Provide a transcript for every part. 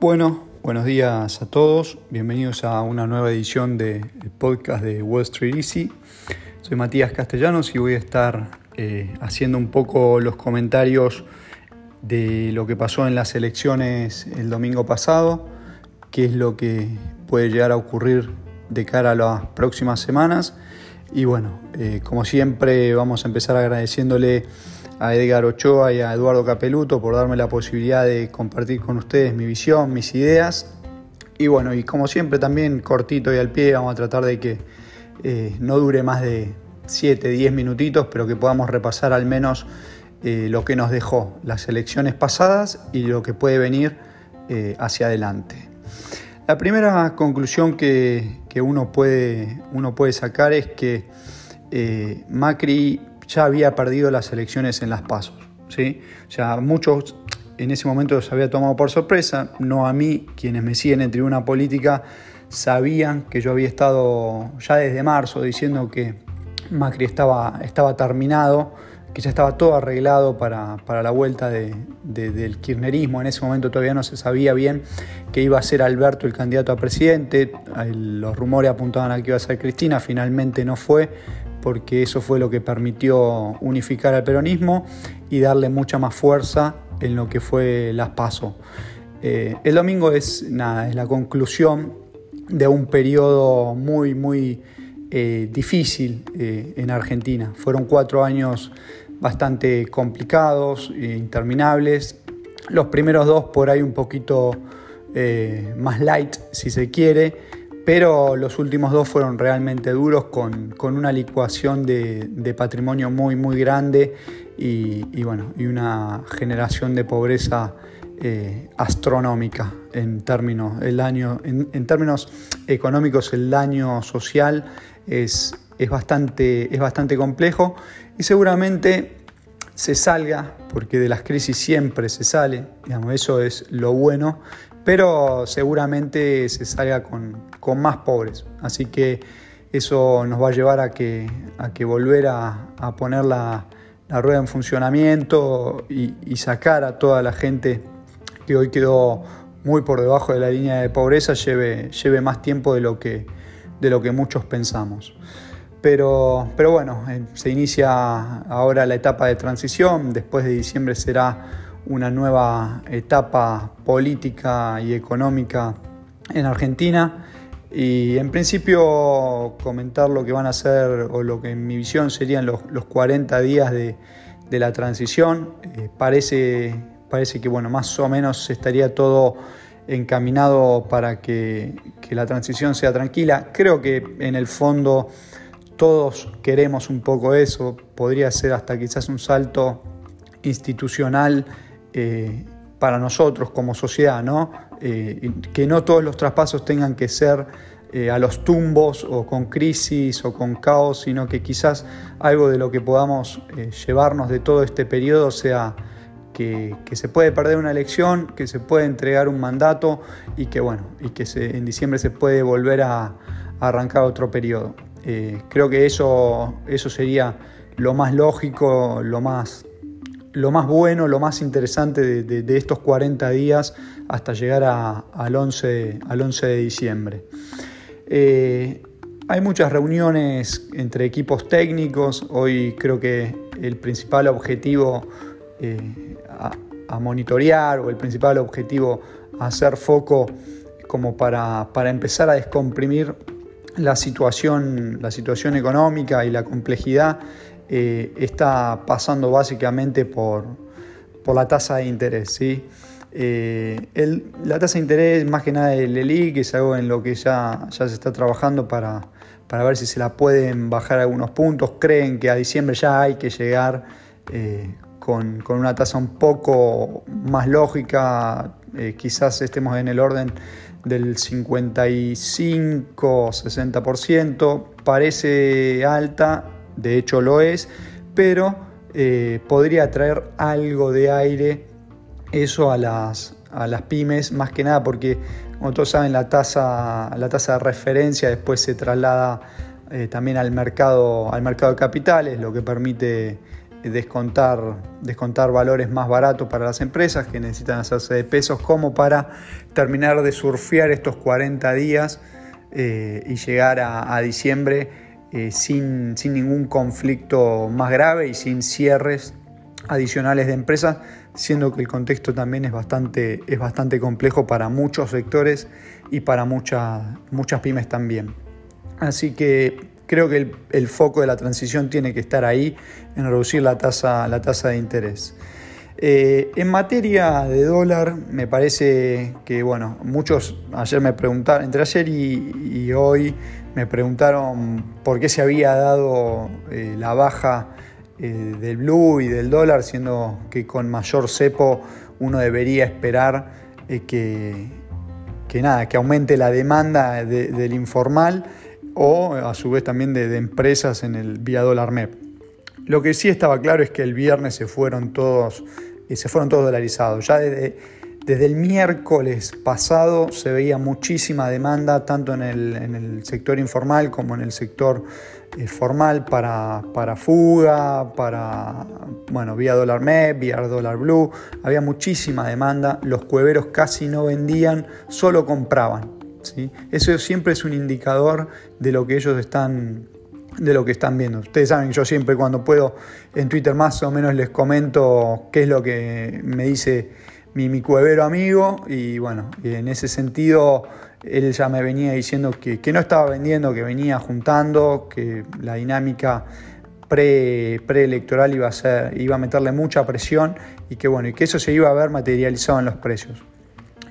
Bueno, buenos días a todos. Bienvenidos a una nueva edición del podcast de Wall Street Easy. Soy Matías Castellanos y voy a estar eh, haciendo un poco los comentarios de lo que pasó en las elecciones el domingo pasado, qué es lo que puede llegar a ocurrir de cara a las próximas semanas. Y bueno, eh, como siempre vamos a empezar agradeciéndole a Edgar Ochoa y a Eduardo Capeluto por darme la posibilidad de compartir con ustedes mi visión, mis ideas. Y bueno, y como siempre también cortito y al pie, vamos a tratar de que eh, no dure más de 7, 10 minutitos, pero que podamos repasar al menos eh, lo que nos dejó las elecciones pasadas y lo que puede venir hacia adelante. La primera conclusión que, que uno, puede, uno, puede, sacar es que Macri ya había perdido las elecciones en las pasos. ¿sí? O sea, muchos en ese momento se había tomado por sorpresa, no a mí, quienes me siguen en tribuna política sabían que yo había estado ya desde marzo diciendo que Macri estaba, estaba terminado, que ya estaba todo arreglado para, la vuelta del kirchnerismo. En ese momento todavía no se sabía bien que iba a ser Alberto el candidato a presidente. Los rumores apuntaban a que iba a ser Cristina, finalmente no fue porque eso fue lo que permitió unificar al peronismo y darle mucha más fuerza en lo que fue las PASO. Eh, el domingo es, nada, es la conclusión de un periodo muy, muy eh, difícil eh, en Argentina. Fueron cuatro años bastante complicados e interminables. Los primeros dos por ahí un poquito más light, si se quiere pero los últimos dos fueron realmente duros con, una licuación de, patrimonio muy muy grande y, bueno, y una generación de pobreza eh, astronómica en términos, el año, en, términos económicos el daño social es, es, bastante, es bastante complejo y seguramente se salga, porque de las crisis siempre se sale, digamos, eso es lo bueno, pero seguramente se salga con, más pobres. Así que eso nos va a llevar a que, a que volver a, poner la, rueda en funcionamiento y, sacar a toda la gente que hoy quedó muy por debajo de la línea de pobreza lleve, lleve más tiempo de lo, que, de lo que muchos pensamos. Pero, pero bueno, eh, se inicia ahora la etapa de transición, después de diciembre será una nueva etapa política y económica en Argentina y en principio comentar lo que van a ser o lo que en mi visión serían los, 40 días de, la transición. Eh, parece, parece que bueno, más o menos estaría todo encaminado para que, la transición sea tranquila. Creo que en el fondo todos queremos un poco eso, podría ser hasta quizás un salto institucional eh, para nosotros como sociedad, ¿no? Eh, que no todos los traspasos tengan que ser eh, a los tumbos o con crisis o con caos, sino que quizás algo de lo que podamos llevarnos de todo este periodo sea que, se puede perder una elección, que se puede entregar un mandato y que bueno, y que en diciembre se puede volver a, a arrancar otro periodo. creo que eso, eso sería lo más lógico, lo más lo más bueno, lo más interesante de, estos 40 días hasta llegar al, 11, al 11 de diciembre. Eh, hay muchas reuniones entre equipos técnicos. Hoy creo que el principal objetivo eh, monitorear o el principal objetivo a hacer foco como para, para empezar a descomprimir la situación, la situación económica y la complejidad eh, está pasando básicamente por, por, la tasa de interés. ¿sí? Eh, la tasa de interés, más que nada del ELI, que es algo en lo que ya, ya se está trabajando para, para, ver si se la pueden bajar algunos puntos. Creen que a diciembre ya hay que llegar eh, con, una tasa un poco más lógica, quizás estemos en el orden del 55-60%, parece alta, de hecho lo es, pero eh, podría traer algo de aire eso a las, a las pymes, más que nada porque, como todos saben, la tasa, la tasa de referencia después se traslada eh, también al mercado, al mercado de capitales, lo que permite descontar, descontar valores más baratos para las empresas que necesitan hacerse de pesos, como para terminar de surfear estos 40 días eh, y llegar a, diciembre eh, sin, sin ningún conflicto más grave y sin cierres adicionales de empresas, siendo que el contexto también es bastante, es bastante complejo para muchos sectores y para muchas, muchas pymes también. Así que creo que el, foco de la transición tiene que estar ahí, en reducir la tasa, la tasa de interés. Eh, en materia de dólar, me parece que, bueno, muchos ayer me preguntaron, entre ayer y, hoy, me preguntaron por qué se había dado eh, la baja eh, del blue y del dólar, siendo que con mayor cepo uno debería esperar que, nada, que aumente la demanda del informal o a su vez también de, empresas en el vía dólar MEP. Lo que sí estaba claro es que el viernes se fueron todos, eh, se fueron todos dolarizados. Ya desde, desde, el miércoles pasado se veía muchísima demanda, tanto en el, sector informal como en el sector eh, formal, para, para, fuga, para, bueno, vía dólar MEP, vía dólar blue. Había muchísima demanda, los cueveros casi no vendían, solo compraban. Eso siempre es un indicador de lo que ellos están de lo que están viendo. Ustedes saben yo siempre cuando puedo en Twitter más o menos les comento qué es lo que me dice mi, cuevero amigo y bueno, en ese sentido él ya me venía diciendo que, no estaba vendiendo, que venía juntando, que la dinámica pre, preelectoral iba a iba a meterle mucha presión y que bueno, y que eso se iba a ver materializado en los precios.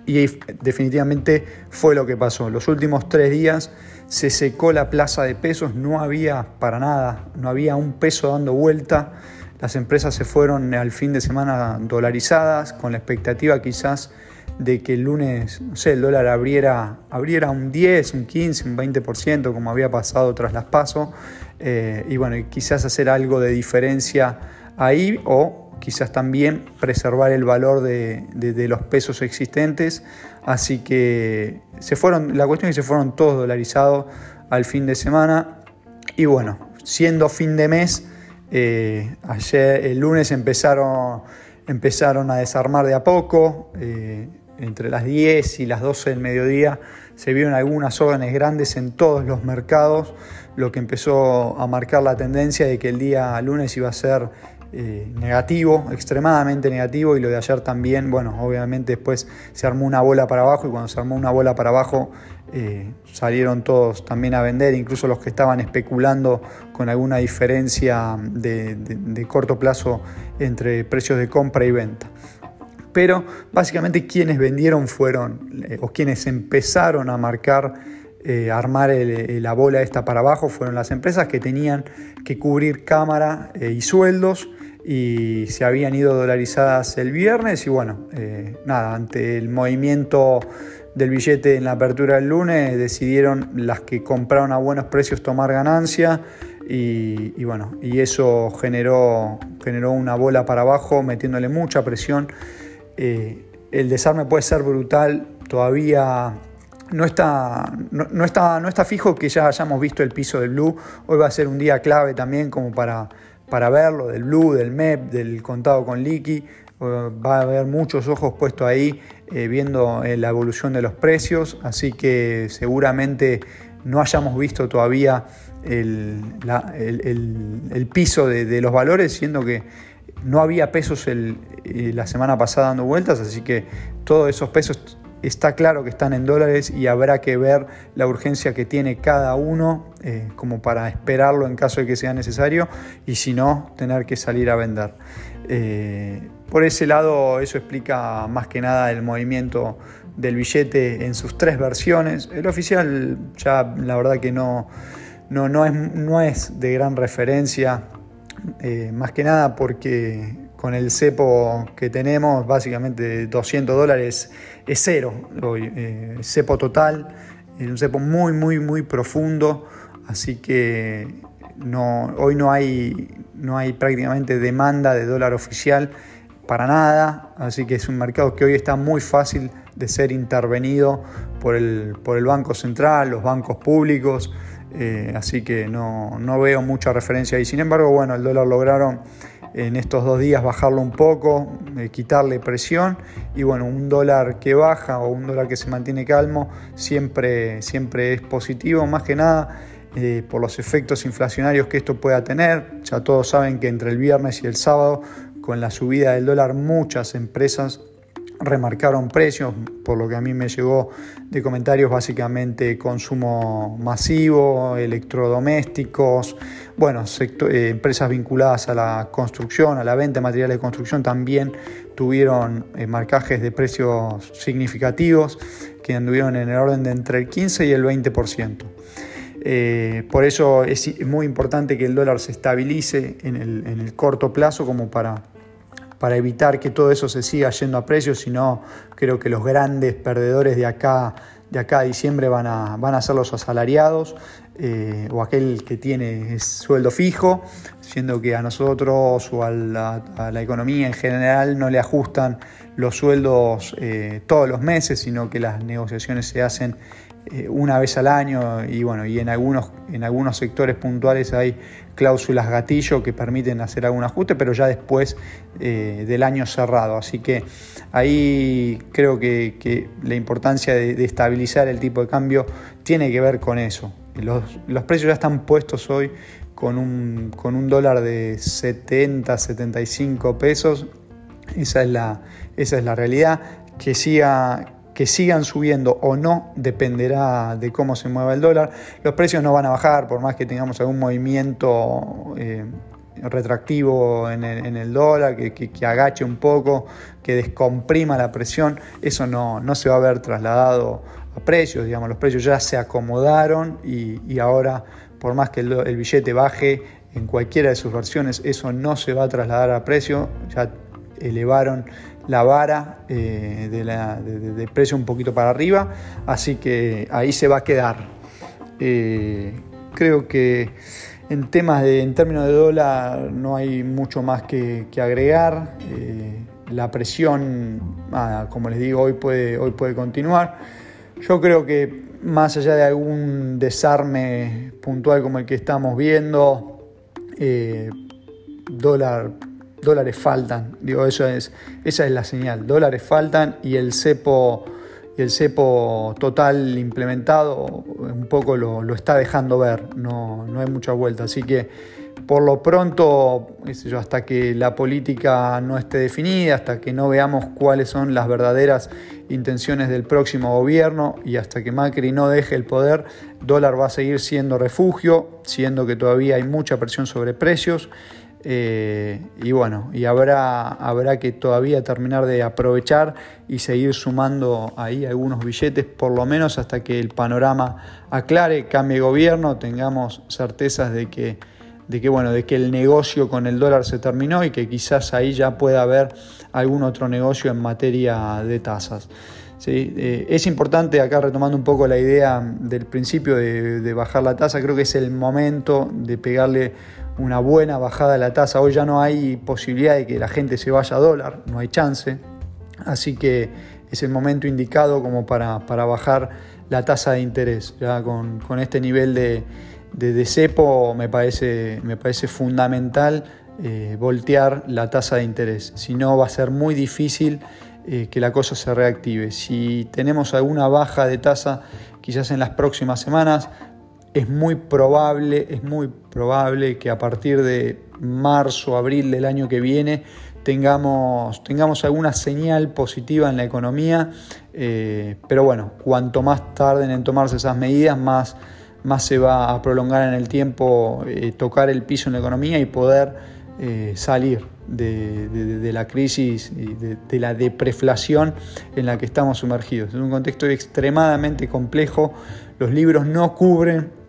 Y definitivamente fue lo que pasó. Los últimos tres días se secó la plaza de pesos, no había para nada, no había un peso dando vuelta. Las empresas se fueron al fin de semana dolarizadas, con la expectativa quizás de que el lunes, no sé, el dólar abriera, abriera un 10, un 15, un 20%, como había pasado tras las pasos, eh, y bueno, quizás hacer algo de diferencia ahí o quizás también preservar el valor de, los pesos existentes. Así que se fueron, la cuestión es que se fueron todos dolarizados al fin de semana. Y bueno, siendo fin de mes, eh, ayer el lunes empezaron, empezaron a desarmar de a poco. Eh, entre las 10 y las 12 del mediodía se vieron algunas órdenes grandes en todos los mercados, lo que empezó a marcar la tendencia de que el día lunes iba a ser eh, negativo, extremadamente negativo, y lo de ayer también, bueno, obviamente después se armó una bola para abajo y cuando se armó una bola para abajo eh, salieron todos también a vender, incluso los que estaban especulando con alguna diferencia de, corto plazo entre precios de compra y venta. Pero básicamente quienes vendieron fueron, eh, o quienes empezaron a marcar armar la bola esta para abajo fueron las empresas que tenían que cubrir cámara y sueldos y se habían ido dolarizadas el viernes y bueno, eh, nada, ante el movimiento del billete en la apertura del lunes decidieron las que compraron a buenos precios tomar ganancia y, bueno, y eso generó, generó una bola para abajo metiéndole mucha presión. Eh, el desarme puede ser brutal, todavía no está, no, está, no está fijo que ya hayamos visto el piso del blue, hoy va a ser un día clave también como para para verlo, del Blue, del MEP, del contado con liqui. Eh, va a haber muchos ojos puestos ahí eh, viendo eh, la evolución de los precios, así que seguramente no hayamos visto todavía el, piso de, los valores, siendo que no había pesos la semana pasada dando vueltas, así que todos esos pesos está claro que están en dólares y habrá que ver la urgencia que tiene cada uno eh, como para esperarlo en caso de que sea necesario y si no, tener que salir a vender. Eh, por ese lado, eso explica más que nada el movimiento del billete en sus tres versiones. El oficial ya la verdad que no, no, no, es, no es de gran referencia, eh, más que nada porque con el cepo que tenemos, básicamente 200 dólares es cero hoy, eh, cepo total, es un cepo muy, muy, muy profundo, así que no, hoy no hay, no hay prácticamente demanda de dólar oficial para nada, así que es un mercado que hoy está muy fácil de ser intervenido por el, por el Banco Central, los bancos públicos, eh, así que no, no, veo mucha referencia ahí. Sin embargo, bueno, el dólar lograron en estos dos días bajarlo un poco, eh, quitarle presión y bueno, un dólar que baja o un dólar que se mantiene calmo siempre, siempre es positivo, más que nada eh, por los efectos inflacionarios que esto pueda tener. Ya todos saben que entre el viernes y el sábado, con la subida del dólar, muchas empresas remarcaron precios, por lo que a mí me llegó de comentarios básicamente consumo masivo, electrodomésticos, bueno, eh, empresas vinculadas a la construcción, a la venta de materiales de construcción también tuvieron eh, marcajes de precios significativos que anduvieron en el orden de entre el 15 y el 20%. Eh, por eso es muy importante que el dólar se estabilice en el, en el corto plazo como para para evitar que todo eso se siga yendo a precios, sino creo que los grandes perdedores de acá, de acá a diciembre van a, van a ser los asalariados eh, o aquel que tiene sueldo fijo, siendo que a nosotros o a la, economía en general no le ajustan los sueldos eh, todos los meses, sino que las negociaciones se hacen eh, una vez al año y bueno, y en algunos, en algunos sectores puntuales hay cláusulas gatillo que permiten hacer algún ajuste, pero ya después eh, del año cerrado. Así que ahí creo que, la importancia de, estabilizar el tipo de cambio tiene que ver con eso. Los, precios ya están puestos hoy con un, con un dólar de 70, 75 pesos. Esa es la, esa es la realidad. Que siga, que sigan subiendo o no dependerá de cómo se mueva el dólar. Los precios no van a bajar por más que tengamos algún movimiento eh, retractivo en el, dólar, que, agache un poco, que descomprima la presión. Eso no, no, se va a ver trasladado a precios. Digamos, los precios ya se acomodaron y, ahora, por más que el, el, billete baje en cualquiera de sus versiones, eso no se va a trasladar a precio. Ya elevaron la vara eh, de, precio un poquito para arriba, así que ahí se va a quedar. Eh, creo que en temas de, en términos de dólar no hay mucho más que, agregar. Eh, la presión, como les digo, hoy puede, hoy puede continuar. Yo creo que más allá de algún desarme puntual como el que estamos viendo, dólar dólares faltan. Digo, eso es, esa es la señal. Dólares faltan y el cepo, y el cepo total implementado un poco lo, está dejando ver. No, no, hay mucha vuelta. Así que por lo pronto, hasta que la política no esté definida, hasta que no veamos cuáles son las verdaderas intenciones del próximo gobierno y hasta que Macri no deje el poder, dólar va a seguir siendo refugio, siendo que todavía hay mucha presión sobre precios eh, y bueno, y habrá, habrá que todavía terminar de aprovechar y seguir sumando ahí algunos billetes, por lo menos hasta que el panorama aclare, cambie gobierno, tengamos certezas de que, de que, bueno, de que el negocio con el dólar se terminó y que quizás ahí ya pueda haber algún otro negocio en materia de tasas. ¿Sí? Eh, es importante, acá retomando un poco la idea del principio de, bajar la tasa, creo que es el momento de pegarle una buena bajada de la tasa. Hoy ya no hay posibilidad de que la gente se vaya a dólar, no hay chance. Así que es el momento indicado como para, bajar la tasa de interés. Ya con, este nivel de, de, cepo me parece, me parece fundamental eh, voltear la tasa de interés. Si no, va a ser muy difícil eh, que la cosa se reactive. Si tenemos alguna baja de tasa, quizás en las próximas semanas, es muy probable, es muy probable que a partir de marzo, abril del año que viene tengamos, tengamos alguna señal positiva en la economía, eh, pero bueno, cuanto más tarden en tomarse esas medidas, más, más se va a prolongar en el tiempo eh, tocar el piso en la economía y poder salir de, la crisis y de, la depreflación en la que estamos sumergidos. Es un contexto extremadamente complejo, los libros no cubren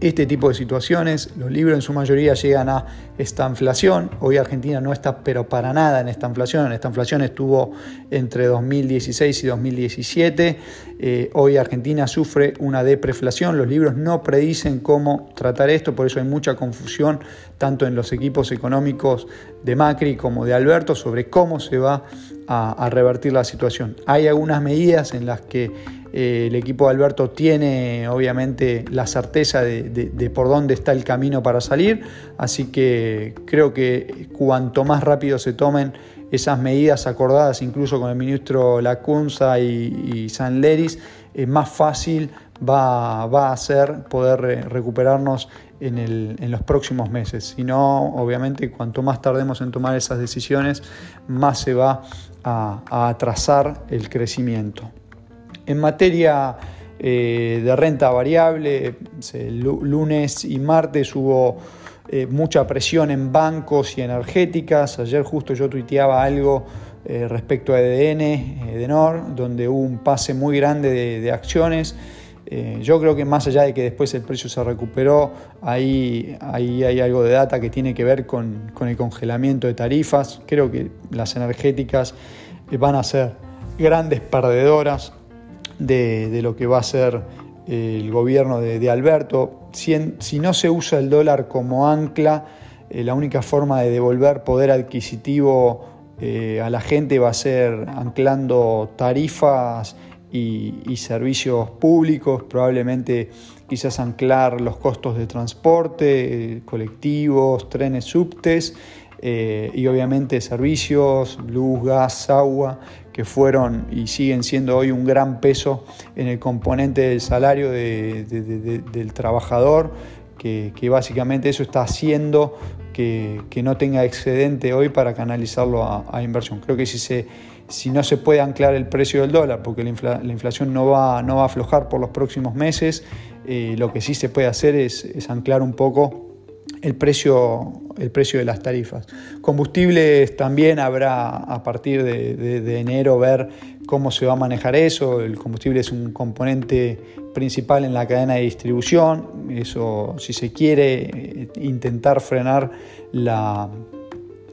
este tipo de situaciones. Los libros en su mayoría llegan a esta inflación. Hoy Argentina no está, pero para nada en esta inflación. Esta inflación estuvo entre 2016 y 2017. Eh, hoy Argentina sufre una depreflación. Los libros no predicen cómo tratar esto, por eso hay mucha confusión tanto en los equipos económicos de Macri como de Alberto sobre cómo se va a, revertir la situación. Hay algunas medidas en las que Eh, el equipo de Alberto tiene obviamente la certeza de, por dónde está el camino para salir, así que creo que cuanto más rápido se tomen esas medidas acordadas incluso con el ministro Lacunza y, San Leris, es más fácil va, a ser poder recuperarnos en, los próximos meses. Si no, obviamente, cuanto más tardemos en tomar esas decisiones, más se va a, atrasar el crecimiento. En materia eh, de renta variable, lunes y martes hubo eh, mucha presión en bancos y energéticas. Ayer justo yo tuiteaba algo eh, respecto a EDN, Edenor, donde hubo un pase muy grande de acciones. Yo creo que más allá de que después el precio se recuperó, ahí, ahí hay algo de data que tiene que ver con, el congelamiento de tarifas. Creo que las energéticas van a ser grandes perdedoras de, lo que va a ser eh, el gobierno de, Alberto. Si, no se usa el dólar como ancla, la única forma de devolver poder adquisitivo a la gente va a ser anclando tarifas y, servicios públicos, probablemente quizás anclar los costos de transporte, colectivos, trenes, subtes eh, y obviamente servicios, luz, gas, agua, que fueron y siguen siendo hoy un gran peso en el componente del salario del trabajador, que, básicamente eso está haciendo que, no tenga excedente hoy para canalizarlo a, inversión. Creo que si se si no se puede anclar el precio del dólar, porque la, inflación no va, no va, a aflojar por los próximos meses, eh, lo que sí se puede hacer es, anclar un poco el precio, el precio de las tarifas. Combustibles también habrá a partir de, enero ver cómo se va a manejar eso. El combustible es un componente principal en la cadena de distribución. Eso, si se quiere eh, intentar frenar la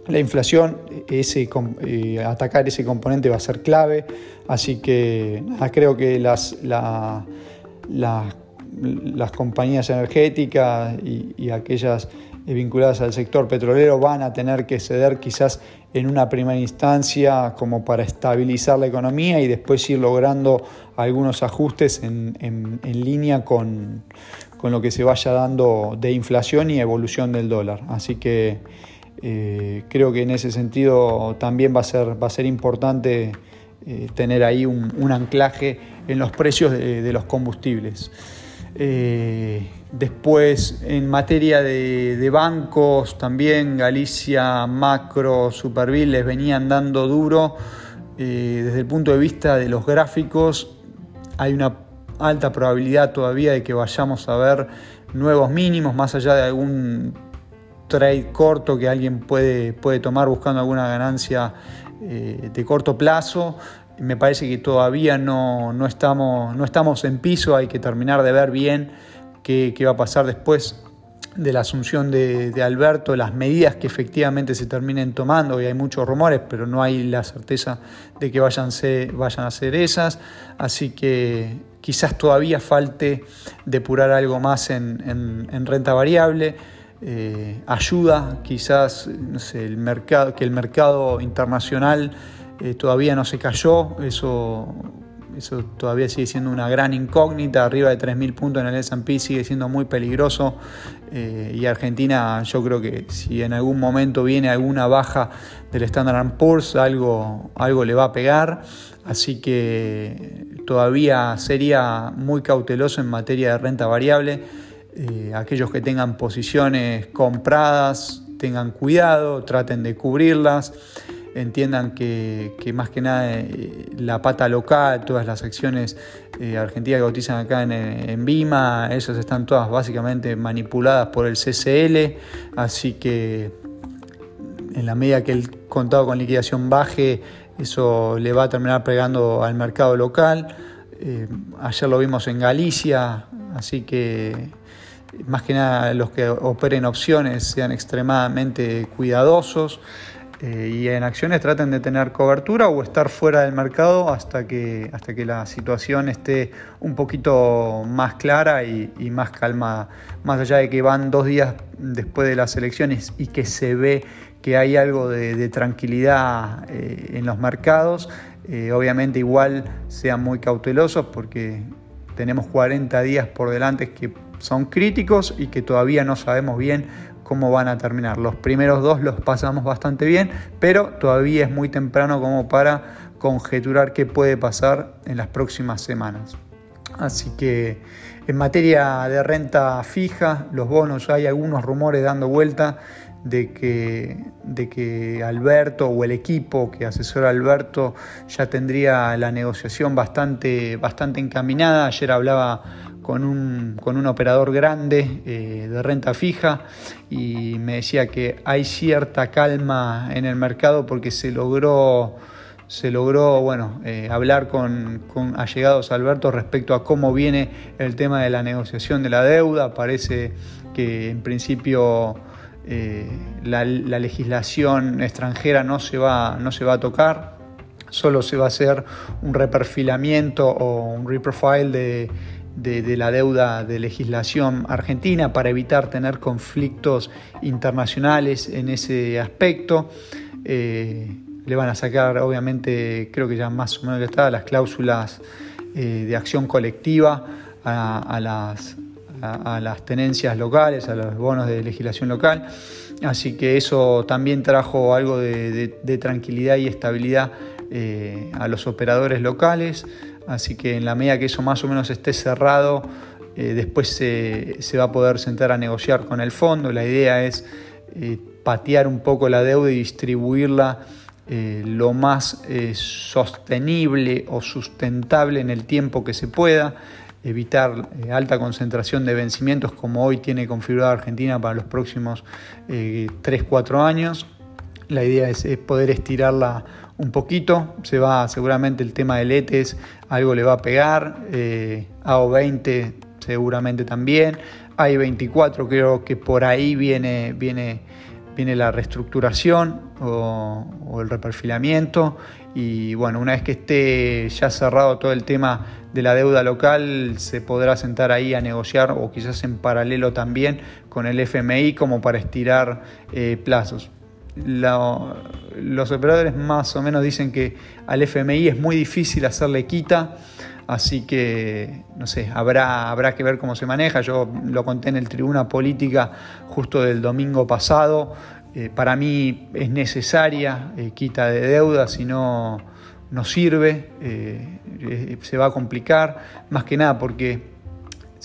la inflación, ese, eh, atacar ese componente va a ser clave, así que creo que las, las compañías energéticas y, aquellas vinculadas al sector petrolero van a tener que ceder quizás en una primera instancia como para estabilizar la economía y después ir logrando algunos ajustes en, en línea con, con lo que se vaya dando de inflación y evolución del dólar. Así que eh, creo que en ese sentido también va a ser, va a ser importante eh, tener ahí un, anclaje en los precios de, los combustibles. Eh, después, en materia de, bancos, también Galicia, Macro, Superville les venían dando duro. desde el punto de vista de los gráficos, hay una alta probabilidad todavía de que vayamos a ver nuevos mínimos, más allá de algún trade corto que alguien puede, puede tomar buscando alguna ganancia eh, de corto plazo. Me parece que todavía no, estamos, no estamos en piso, hay que terminar de ver bien qué, va a pasar después de la asunción de, Alberto, las medidas que efectivamente se terminen tomando, y hay muchos rumores, pero no hay la certeza de que vayan, vayan a ser esas, así que quizás todavía falte depurar algo más en renta variable. Eh, ayuda quizás el mercado, que el mercado internacional eh, todavía no se cayó, eso, eso todavía sigue siendo una gran incógnita, arriba de 3.000 puntos en el S&P sigue siendo muy peligroso eh, y Argentina yo creo que si en algún momento viene alguna baja del Standard Poor's algo, algo le va a pegar, así que todavía sería muy cauteloso en materia de renta variable eh, aquellos que tengan posiciones compradas tengan cuidado, traten de cubrirlas, entiendan que, más que nada eh, la pata local, todas las acciones eh, argentinas que cotizan acá en, en, Bima, esas están todas básicamente manipuladas por el CCL, así que en la medida que el contado con liquidación baje, eso le va a terminar pegando al mercado local. ayer lo vimos en Galicia, así que más que nada los que operen opciones sean extremadamente cuidadosos eh, y en acciones traten de tener cobertura o estar fuera del mercado hasta que, hasta que la situación esté un poquito más clara y, más calmada. Más allá de que van dos días después de las elecciones y que se ve que hay algo de, tranquilidad eh, en los mercados. Eh, obviamente igual sean muy cautelosos porque tenemos 40 días por delante que son críticos y que todavía no sabemos bien cómo van a terminar. Los primeros dos los pasamos bastante bien, pero todavía es muy temprano como para conjeturar qué puede pasar en las próximas semanas. Así que en materia de renta fija, los bonos, hay algunos rumores dando vuelta de que, de que Alberto o el equipo que asesora Alberto ya tendría la negociación bastante, bastante encaminada. Ayer hablaba con un, con un operador grande eh, de renta fija y me decía que hay cierta calma en el mercado porque se logró se logró bueno, eh, hablar con, con, allegados Alberto respecto a cómo viene el tema de la negociación de la deuda. Parece que en principio eh, la, legislación extranjera no se, va, no se va a tocar, solo se va a hacer un reperfilamiento o un reprofile de, la deuda de legislación argentina para evitar tener conflictos internacionales en ese aspecto. Eh, le van a sacar, obviamente, creo que ya más o menos está, las cláusulas eh, de acción colectiva a, las, a, las tenencias locales, a los bonos de legislación local. Así que eso también trajo algo de, tranquilidad y estabilidad eh, a los operadores locales. Así que en la medida que eso más o menos esté cerrado, eh, después se, va a poder sentar a negociar con el fondo. La idea es patear un poco la deuda y distribuirla eh, lo más eh, sostenible o sustentable en el tiempo que se pueda, evitar eh, alta concentración de vencimientos como hoy tiene configurada Argentina para los próximos 3-4 años. La idea es, poder estirarla un poquito, se va seguramente el tema del ETES, algo le va a pegar, AO20 seguramente también, AI24 creo que por ahí viene, viene viene la reestructuración o, el reperfilamiento y bueno, una vez que esté ya cerrado todo el tema de la deuda local, se podrá sentar ahí a negociar o quizás en paralelo también con el FMI como para estirar eh, plazos. Los operadores más o menos dicen que al FMI es muy difícil hacerle quita Así que, no sé, habrá, habrá que ver cómo se maneja. Yo lo conté en el Tribuna Política justo del domingo pasado. Eh, para mí es necesaria eh, quita de deuda, si no, no sirve, eh, se va a complicar, más que nada porque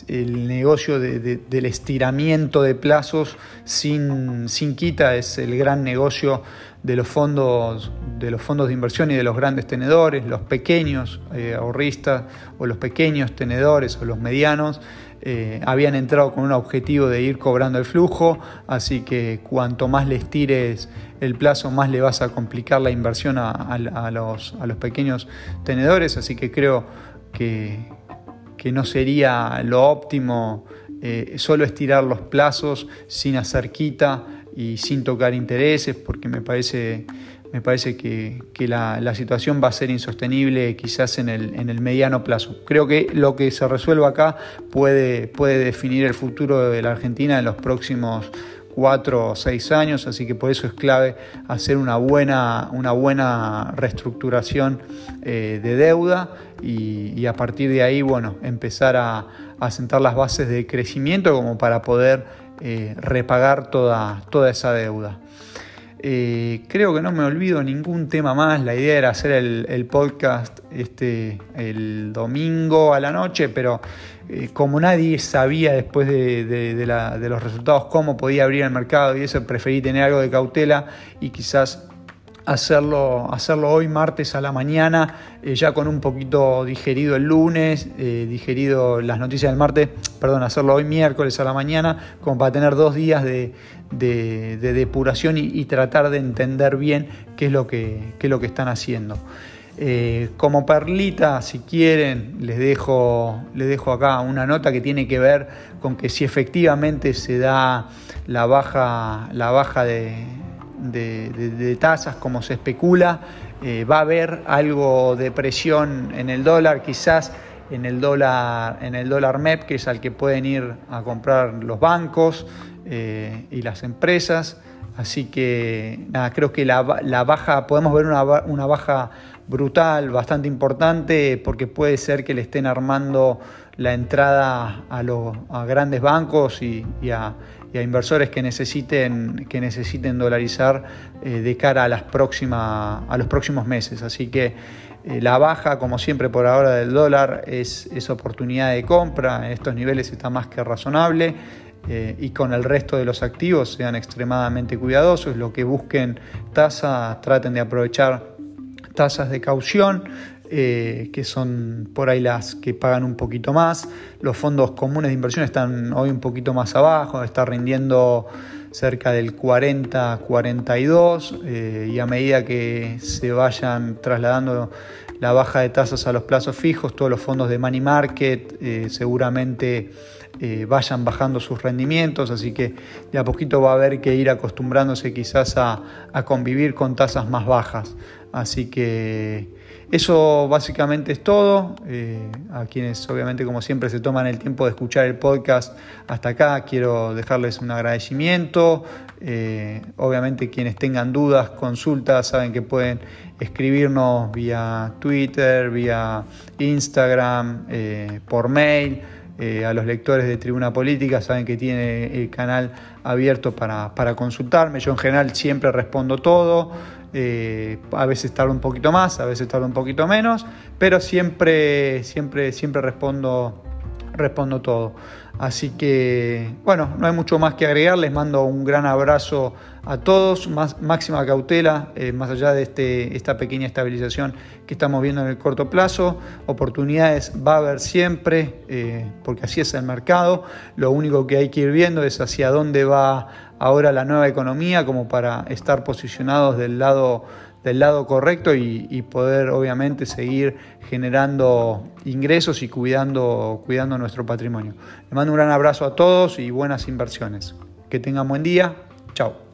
el negocio del estiramiento de plazos sin, sin quita es el gran negocio de los fondos de los fondos de inversión y de los grandes tenedores, los pequeños eh, ahorristas o los pequeños tenedores o los medianos eh, habían entrado con un objetivo de ir cobrando el flujo, así que cuanto más le estires el plazo, más le vas a complicar la inversión a, los, a los, pequeños tenedores, así que creo que, que no sería lo óptimo eh, solo estirar los plazos sin hacer quita y sin tocar intereses, porque me parece, me parece que, la, situación va a ser insostenible quizás en el, en el, mediano plazo. Creo que lo que se resuelva acá puede, puede definir el futuro de la Argentina en los próximos cuatro o seis años, así que por eso es clave hacer una buena, una buena reestructuración eh, de deuda y, a partir de ahí, bueno, empezar a, a sentar las bases de crecimiento como para poder eh, repagar toda, toda esa deuda. Eh, creo que no me olvido ningún tema más. La idea era hacer el, podcast este, el domingo a la noche, pero eh, como nadie sabía después de, de, los resultados cómo podía abrir el mercado y eso, preferí tener algo de cautela y quizás hacerlo, hacerlo hoy martes a la mañana, eh, ya con un poquito digerido el lunes, eh, digerido las noticias del martes, perdón, hacerlo hoy miércoles a la mañana, como para tener dos días de, depuración y, tratar de entender bien qué es lo que, es lo que están haciendo. Eh, como perlita, si quieren, les dejo, les dejo acá una nota que tiene que ver con que si efectivamente se da la baja, la baja de, de, tasas como se especula, eh, va a haber algo de presión en el dólar, quizás en el dólar, en el dólar MEP, que es al que pueden ir a comprar los bancos eh, y las empresas. Así que nada, creo que la, baja, podemos ver una, baja brutal, bastante importante, porque puede ser que le estén armando la entrada a, los, grandes bancos y, a, inversores que necesiten, que necesiten dolarizar eh, de cara a, las próximas, a los próximos meses. Así que eh, la baja, como siempre por ahora del dólar, es, es oportunidad de compra. En estos niveles está más que razonable. Eh, y con el resto de los activos sean extremadamente cuidadosos, lo que busquen tasas, traten de aprovechar tasas de caución, eh, que son por ahí las que pagan un poquito más. Los fondos comunes de inversión están hoy un poquito más abajo, está rindiendo cerca del 40-42 eh, y a medida que se vayan trasladando la baja de tasas a los plazos fijos, todos los fondos de money market seguramente eh, vayan bajando sus rendimientos, así que de a poquito va a haber que ir acostumbrándose quizás a, convivir con tasas más bajas. Así que eso básicamente es todo. Eh, a quienes obviamente como siempre se toman el tiempo de escuchar el podcast hasta acá, quiero dejarles un agradecimiento. Eh, obviamente quienes tengan dudas, consultas, saben que pueden escribirnos vía Twitter, vía Instagram, por mail. Eh, a los lectores de Tribuna Política, saben que tiene el canal abierto para, consultarme. Yo en general siempre respondo todo, eh, a veces tardo un poquito más, a veces tardo un poquito menos, pero siempre, siempre, siempre respondo, respondo todo. Así que, bueno, no hay mucho más que agregar. Les mando un gran abrazo a todos. Más, máxima cautela, eh, más allá de este, esta pequeña estabilización que estamos viendo en el corto plazo. Oportunidades va a haber siempre, eh, porque así es el mercado. Lo único que hay que ir viendo es hacia dónde va ahora la nueva economía, como para estar posicionados del lado del lado correcto y, poder obviamente seguir generando ingresos y cuidando, cuidando nuestro patrimonio. Les mando un gran abrazo a todos y buenas inversiones. Que tengan buen día. Chao.